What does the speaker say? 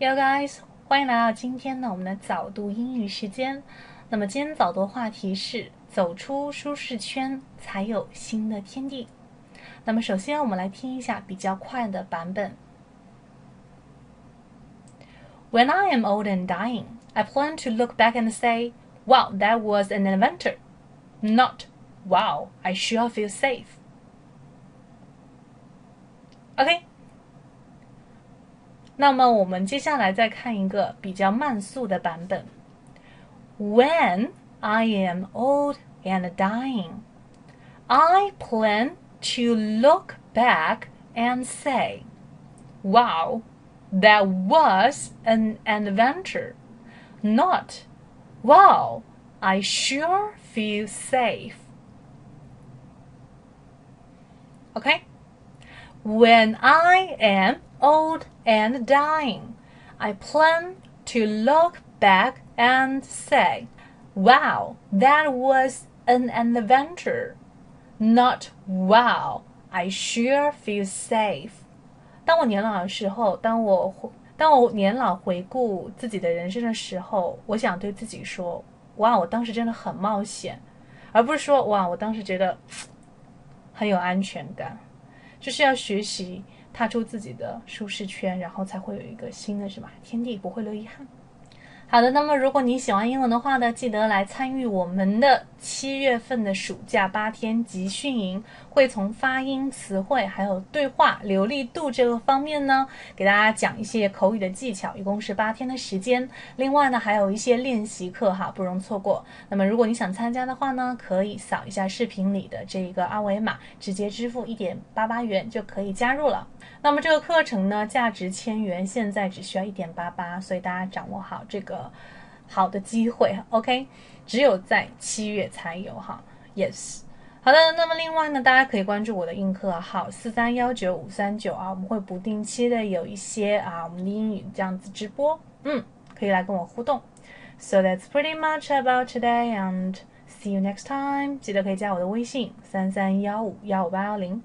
Yo guys，欢迎来到今天呢我们的早读英语时间。那么今天早读话题是走出舒适圈，才有新的天地。那么首先我们来听一下比较快的版本。When I am old and dying, I plan to look back and say, "Wow, that was an adventure." Not, "Wow, I sure feel safe." OK。 那么我们接下来再看一个比较慢速的版本。When I am old and dying, I plan to look back and say, "Wow, that was an adventure." Not, "Wow, I sure feel safe." Okay? When I am old and dying, I plan to look back and say, Wow, that was an adventure. Not wow, I sure feel safe. 当我年老的时候，当我当我年老回顾自己的人生的时候，我想对自己说：哇，我当时真的很冒险，而不是说哇，我当时觉得很有安全感。就是要学习 踏出自己的舒适圈，然后才会有一个新的什么天地，不会留遗憾。好的，那么如果你喜欢英文的话呢，记得来参与我们的七月份的暑假八天集训营，会从发音、词汇还有对话流利度这个方面呢，给大家讲一些口语的技巧，一共是八天的时间。另外呢，还有一些练习课哈，不容错过。那么如果你想参加的话呢，可以扫一下视频里的这一个二维码，直接支付一点八八元就可以加入了。那么这个课程呢，价值千元，现在只需要一点八八，所以大家掌握好这个好的机会，OK？只有在七月才有哈，Yes。好的，那么另外呢，大家可以关注我的映客号四三幺九五三九啊，我们会不定期的有一些啊我们的英语这样子直播，嗯，可以来跟我互动。So that's pretty much about today, and see you next time。记得可以加我的微信三三幺五幺五八幺零。